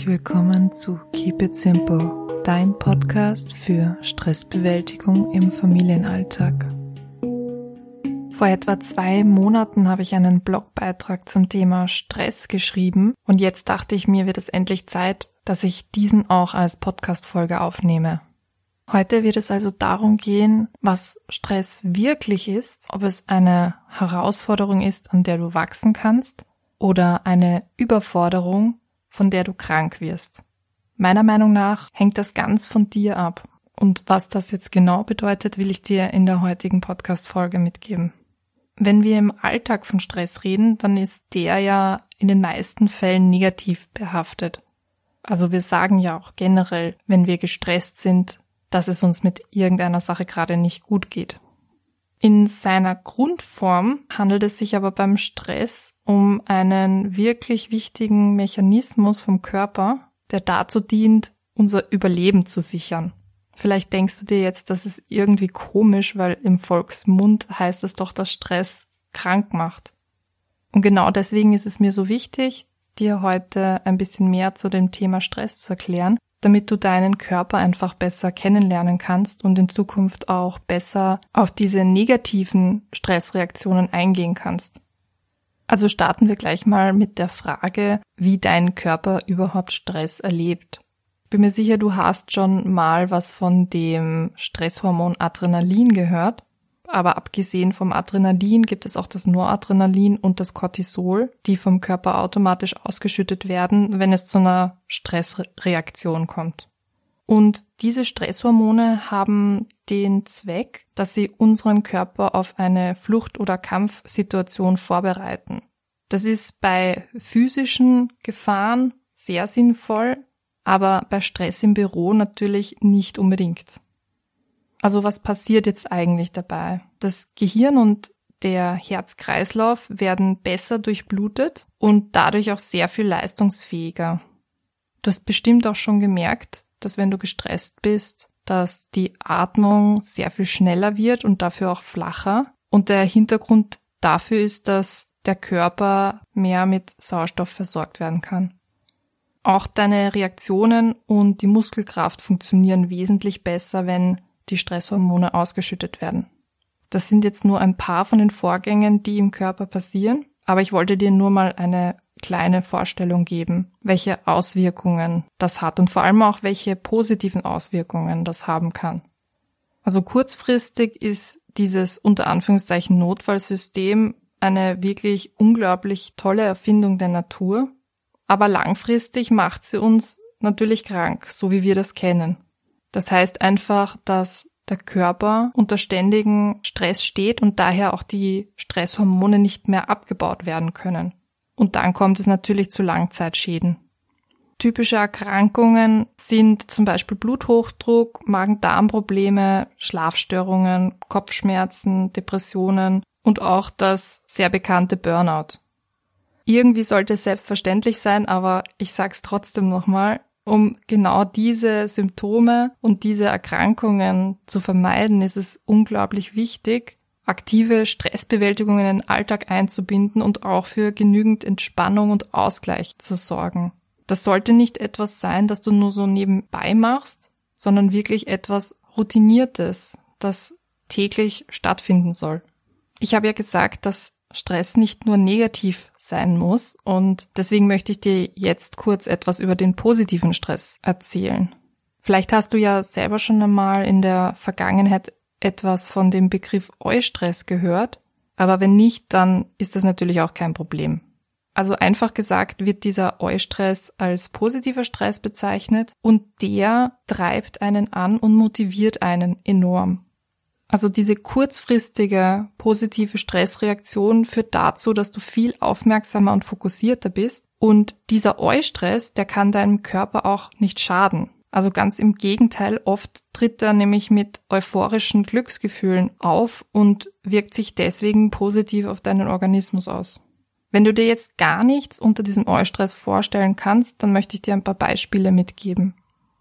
herzlich willkommen zu Keep It Simple, dein Podcast für Stressbewältigung im Familienalltag. Vor etwa zwei Monaten habe ich einen Blogbeitrag zum Thema Stress geschrieben und jetzt dachte ich mir, wird es endlich Zeit, dass ich diesen auch als Podcast-Folge aufnehme. Heute wird es also darum gehen, was Stress wirklich ist, ob es eine Herausforderung ist, an der du wachsen kannst, oder eine Überforderung, von der du krank wirst. Meiner Meinung nach hängt das ganz von dir ab. Und was das jetzt genau bedeutet, will ich dir in der heutigen Podcast-Folge mitgeben. Wenn wir im Alltag von Stress reden, dann ist der ja in den meisten Fällen negativ behaftet. Also wir sagen ja auch generell, wenn wir gestresst sind, dass es uns mit irgendeiner Sache gerade nicht gut geht. In seiner Grundform handelt es sich aber beim Stress um einen wirklich wichtigen Mechanismus vom Körper, der dazu dient, unser Überleben zu sichern. Vielleicht denkst du dir jetzt, das ist irgendwie komisch, weil im Volksmund heißt es doch, dass Stress krank macht. Und genau deswegen ist es mir so wichtig, dir heute ein bisschen mehr zu dem Thema Stress zu erklären, damit du deinen Körper einfach besser kennenlernen kannst und in Zukunft auch besser auf diese negativen Stressreaktionen eingehen kannst. Also starten wir gleich mal mit der Frage, wie dein Körper überhaupt Stress erlebt. Bin mir sicher, du hast schon mal was von dem Stresshormon Adrenalin gehört. Aber abgesehen vom Adrenalin gibt es auch das Noradrenalin und das Cortisol, die vom Körper automatisch ausgeschüttet werden, wenn es zu einer Stressreaktion kommt. Und diese Stresshormone haben den Zweck, dass sie unseren Körper auf eine Flucht- oder Kampfsituation vorbereiten. Das ist bei physischen Gefahren sehr sinnvoll, aber bei Stress im Büro natürlich nicht unbedingt. Also was passiert jetzt eigentlich dabei? Das Gehirn und der Herzkreislauf werden besser durchblutet und dadurch auch sehr viel leistungsfähiger. Du hast bestimmt auch schon gemerkt, dass wenn du gestresst bist, dass die Atmung sehr viel schneller wird und dafür auch flacher. Und der Hintergrund dafür ist, dass der Körper mehr mit Sauerstoff versorgt werden kann. Auch deine Reaktionen und die Muskelkraft funktionieren wesentlich besser, wenn die Stresshormone ausgeschüttet werden. Das sind jetzt nur ein paar von den Vorgängen, die im Körper passieren, aber ich wollte dir nur mal eine kleine Vorstellung geben, welche Auswirkungen das hat und vor allem auch welche positiven Auswirkungen das haben kann. Also kurzfristig ist dieses unter Anführungszeichen Notfallsystem eine wirklich unglaublich tolle Erfindung der Natur, aber langfristig macht sie uns natürlich krank, so wie wir das kennen. Das heißt einfach, dass der Körper unter ständigen Stress steht und daher auch die Stresshormone nicht mehr abgebaut werden können. Und dann kommt es natürlich zu Langzeitschäden. Typische Erkrankungen sind zum Beispiel Bluthochdruck, Magen-Darm-Probleme, Schlafstörungen, Kopfschmerzen, Depressionen und auch das sehr bekannte Burnout. Irgendwie sollte es selbstverständlich sein, aber ich sag's trotzdem nochmal, um genau diese Symptome und diese Erkrankungen zu vermeiden, ist es unglaublich wichtig, aktive Stressbewältigung in den Alltag einzubinden und auch für genügend Entspannung und Ausgleich zu sorgen. Das sollte nicht etwas sein, das du nur so nebenbei machst, sondern wirklich etwas Routiniertes, das täglich stattfinden soll. Ich habe ja gesagt, dass Stress nicht nur negativ sein muss. Und deswegen möchte ich dir jetzt kurz etwas über den positiven Stress erzählen. Vielleicht hast du ja selber schon einmal in der Vergangenheit etwas von dem Begriff Eustress gehört, aber wenn nicht, dann ist das natürlich auch kein Problem. Also einfach gesagt wird dieser Eustress als positiver Stress bezeichnet und der treibt einen an und motiviert einen enorm. Also diese kurzfristige positive Stressreaktion führt dazu, dass du viel aufmerksamer und fokussierter bist. Und dieser Eustress, der kann deinem Körper auch nicht schaden. Also ganz im Gegenteil, oft tritt er nämlich mit euphorischen Glücksgefühlen auf und wirkt sich deswegen positiv auf deinen Organismus aus. Wenn du dir jetzt gar nichts unter diesem Eustress vorstellen kannst, dann möchte ich dir ein paar Beispiele mitgeben.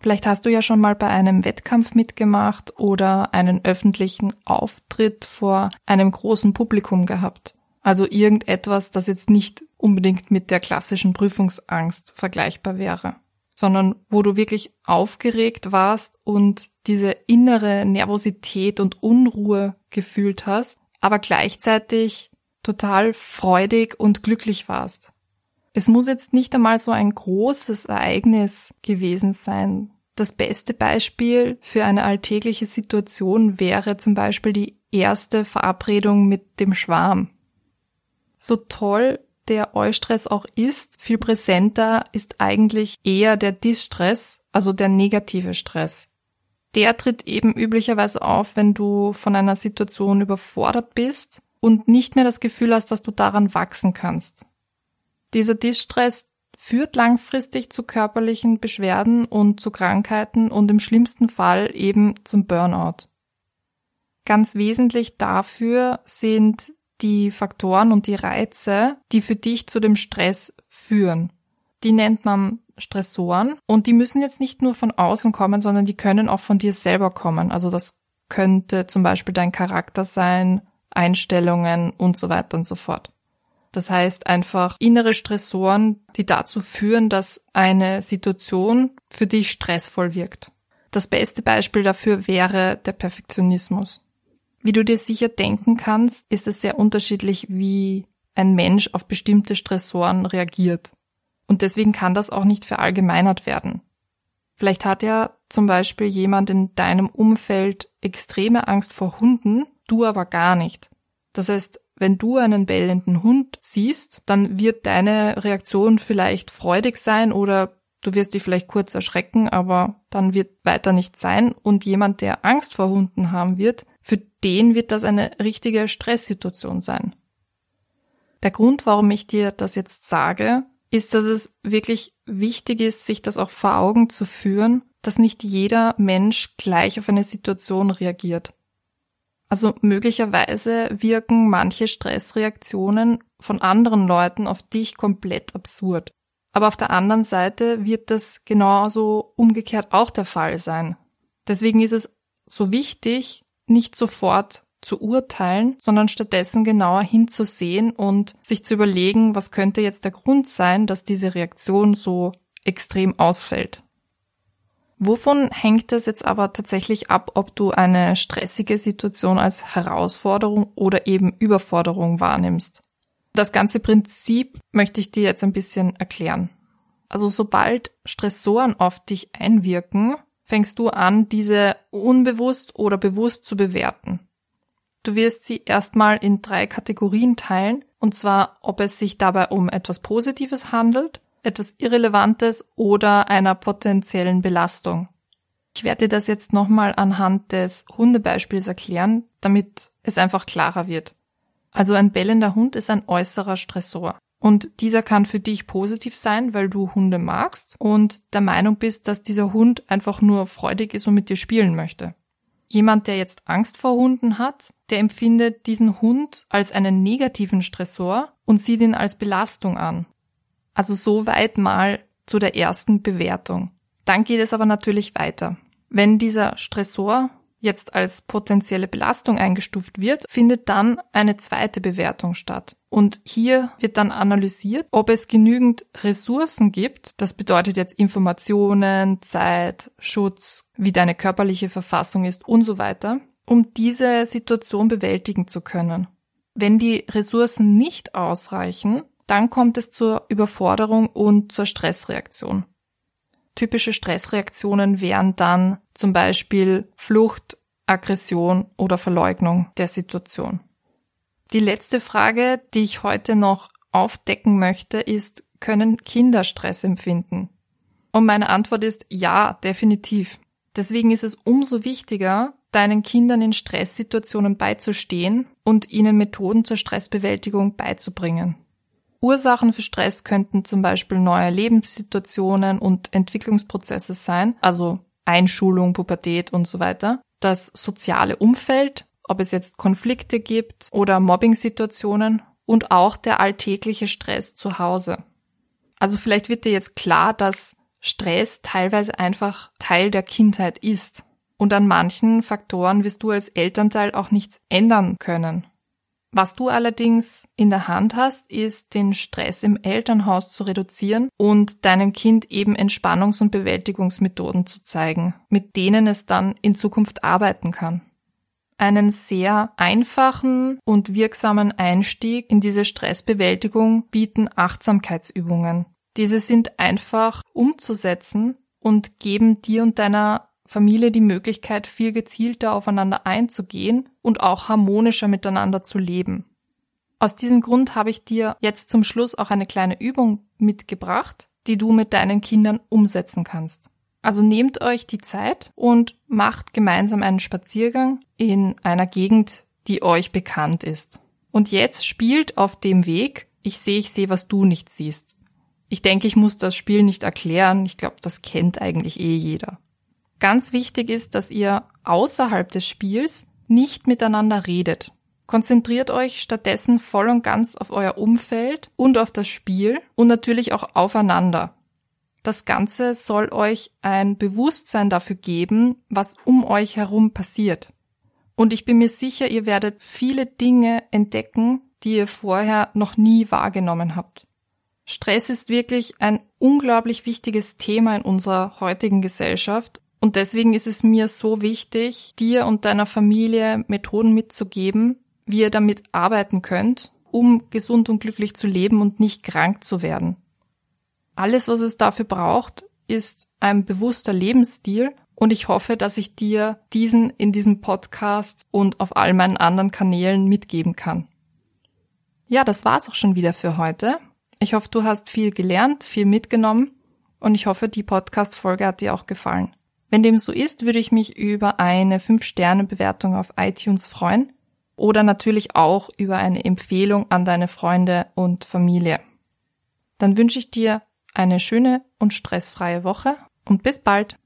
Vielleicht hast du ja schon mal bei einem Wettkampf mitgemacht oder einen öffentlichen Auftritt vor einem großen Publikum gehabt. Also irgendetwas, das jetzt nicht unbedingt mit der klassischen Prüfungsangst vergleichbar wäre. sondern wo du wirklich aufgeregt warst und diese innere Nervosität und Unruhe gefühlt hast, aber gleichzeitig total freudig und glücklich warst. Es muss jetzt nicht einmal so ein großes Ereignis gewesen sein. Das beste Beispiel für eine alltägliche Situation wäre zum Beispiel die erste Verabredung mit dem Schwarm. So toll der Eustress auch ist, viel präsenter ist eigentlich eher der Distress, also der negative Stress. Der tritt eben üblicherweise auf, wenn du von einer Situation überfordert bist und nicht mehr das Gefühl hast, dass du daran wachsen kannst. Dieser Distress führt langfristig zu körperlichen Beschwerden und zu Krankheiten und im schlimmsten Fall eben zum Burnout. Ganz wesentlich dafür sind die Faktoren und die Reize, die für dich zu dem Stress führen. Die nennt man Stressoren und die müssen jetzt nicht nur von außen kommen, sondern die können auch von dir selber kommen. Also das könnte zum Beispiel dein Charakter sein, Einstellungen und so weiter und so fort. Das heißt einfach innere Stressoren, die dazu führen, dass eine Situation für dich stressvoll wirkt. Das beste Beispiel dafür wäre der Perfektionismus. Wie du dir sicher denken kannst, ist es sehr unterschiedlich, wie ein Mensch auf bestimmte Stressoren reagiert. Und deswegen kann das auch nicht verallgemeinert werden. Vielleicht hat ja zum Beispiel jemand in deinem Umfeld extreme Angst vor Hunden, du aber gar nicht. Das heißt, wenn du einen bellenden Hund siehst, dann wird deine Reaktion vielleicht freudig sein oder du wirst dich vielleicht kurz erschrecken, aber dann wird weiter nichts sein. Und jemand, der Angst vor Hunden haben wird, für den wird das eine richtige Stresssituation sein. Der Grund, warum ich dir das jetzt sage, ist, dass es wirklich wichtig ist, sich das auch vor Augen zu führen, dass nicht jeder Mensch gleich auf eine Situation reagiert. Also möglicherweise wirken manche Stressreaktionen von anderen Leuten auf dich komplett absurd. Aber auf der anderen Seite wird das genauso umgekehrt auch der Fall sein. Deswegen ist es so wichtig, nicht sofort zu urteilen, sondern stattdessen genauer hinzusehen und sich zu überlegen, was könnte jetzt der Grund sein, dass diese Reaktion so extrem ausfällt. Wovon hängt es jetzt aber tatsächlich ab, ob du eine stressige Situation als Herausforderung oder eben Überforderung wahrnimmst? Das ganze Prinzip möchte ich dir jetzt ein bisschen erklären. Also sobald Stressoren auf dich einwirken, fängst du an, diese unbewusst oder bewusst zu bewerten. Du wirst sie erstmal in drei Kategorien teilen, und zwar, ob es sich dabei um etwas Positives handelt, etwas Irrelevantes oder einer potenziellen Belastung. Ich werde dir das jetzt nochmal anhand des Hundebeispiels erklären, damit es einfach klarer wird. Also ein bellender Hund ist ein äußerer Stressor. Und dieser kann für dich positiv sein, weil du Hunde magst und der Meinung bist, dass dieser Hund einfach nur freudig ist und mit dir spielen möchte. Jemand, der jetzt Angst vor Hunden hat, der empfindet diesen Hund als einen negativen Stressor und sieht ihn als Belastung an. Also soweit mal zu der ersten Bewertung. Dann geht es aber natürlich weiter. Wenn dieser Stressor jetzt als potenzielle Belastung eingestuft wird, findet dann eine zweite Bewertung statt. Und hier wird dann analysiert, ob es genügend Ressourcen gibt, das bedeutet jetzt Informationen, Zeit, Schutz, wie deine körperliche Verfassung ist und so weiter, um diese Situation bewältigen zu können. Wenn die Ressourcen nicht ausreichen, dann kommt es zur Überforderung und zur Stressreaktion. Typische Stressreaktionen wären dann zum Beispiel Flucht, Aggression oder Verleugnung der Situation. Die letzte Frage, die ich heute noch aufdecken möchte, ist, können Kinder Stress empfinden? Und meine Antwort ist ja, definitiv. Deswegen ist es umso wichtiger, deinen Kindern in Stresssituationen beizustehen und ihnen Methoden zur Stressbewältigung beizubringen. Ursachen für Stress könnten zum Beispiel neue Lebenssituationen und Entwicklungsprozesse sein, also Einschulung, Pubertät und so weiter. Das soziale Umfeld, ob es jetzt Konflikte gibt oder Mobbing-Situationen und auch der alltägliche Stress zu Hause. Also vielleicht wird dir jetzt klar, dass Stress teilweise einfach Teil der Kindheit ist. Und an manchen Faktoren wirst du als Elternteil auch nichts ändern können. Was du allerdings in der Hand hast, ist den Stress im Elternhaus zu reduzieren und deinem Kind eben Entspannungs- und Bewältigungsmethoden zu zeigen, mit denen es dann in Zukunft arbeiten kann. Einen sehr einfachen und wirksamen Einstieg in diese Stressbewältigung bieten Achtsamkeitsübungen. Diese sind einfach umzusetzen und geben dir und deiner Familie die Möglichkeit, viel gezielter aufeinander einzugehen und auch harmonischer miteinander zu leben. Aus diesem Grund habe ich dir jetzt zum Schluss auch eine kleine Übung mitgebracht, die du mit deinen Kindern umsetzen kannst. Also nehmt euch die Zeit und macht gemeinsam einen Spaziergang in einer Gegend, die euch bekannt ist. Und jetzt spielt auf dem Weg Ich sehe, ich sehe, was du nicht siehst. Ich denke, ich muss das Spiel nicht erklären. Ich glaube, das kennt eigentlich eh jeder. Ganz wichtig ist, dass ihr außerhalb des Spiels nicht miteinander redet. Konzentriert euch stattdessen voll und ganz auf euer Umfeld und auf das Spiel und natürlich auch aufeinander. Das Ganze soll euch ein Bewusstsein dafür geben, was um euch herum passiert. Und ich bin mir sicher, ihr werdet viele Dinge entdecken, die ihr vorher noch nie wahrgenommen habt. Stress ist wirklich ein unglaublich wichtiges Thema in unserer heutigen Gesellschaft und deswegen ist es mir so wichtig, dir und deiner Familie Methoden mitzugeben, wie ihr damit arbeiten könnt, um gesund und glücklich zu leben und nicht krank zu werden. Alles, was es dafür braucht, ist ein bewusster Lebensstil und ich hoffe, dass ich dir diesen in diesem Podcast und auf all meinen anderen Kanälen mitgeben kann. Ja, das war's auch schon wieder für heute. Ich hoffe, du hast viel gelernt, viel mitgenommen und ich hoffe, die Podcast-Folge hat dir auch gefallen. Wenn dem so ist, würde ich mich über eine 5-Sterne-Bewertung auf iTunes freuen oder natürlich auch über eine Empfehlung an deine Freunde und Familie. Dann wünsche ich dir eine schöne und stressfreie Woche und bis bald.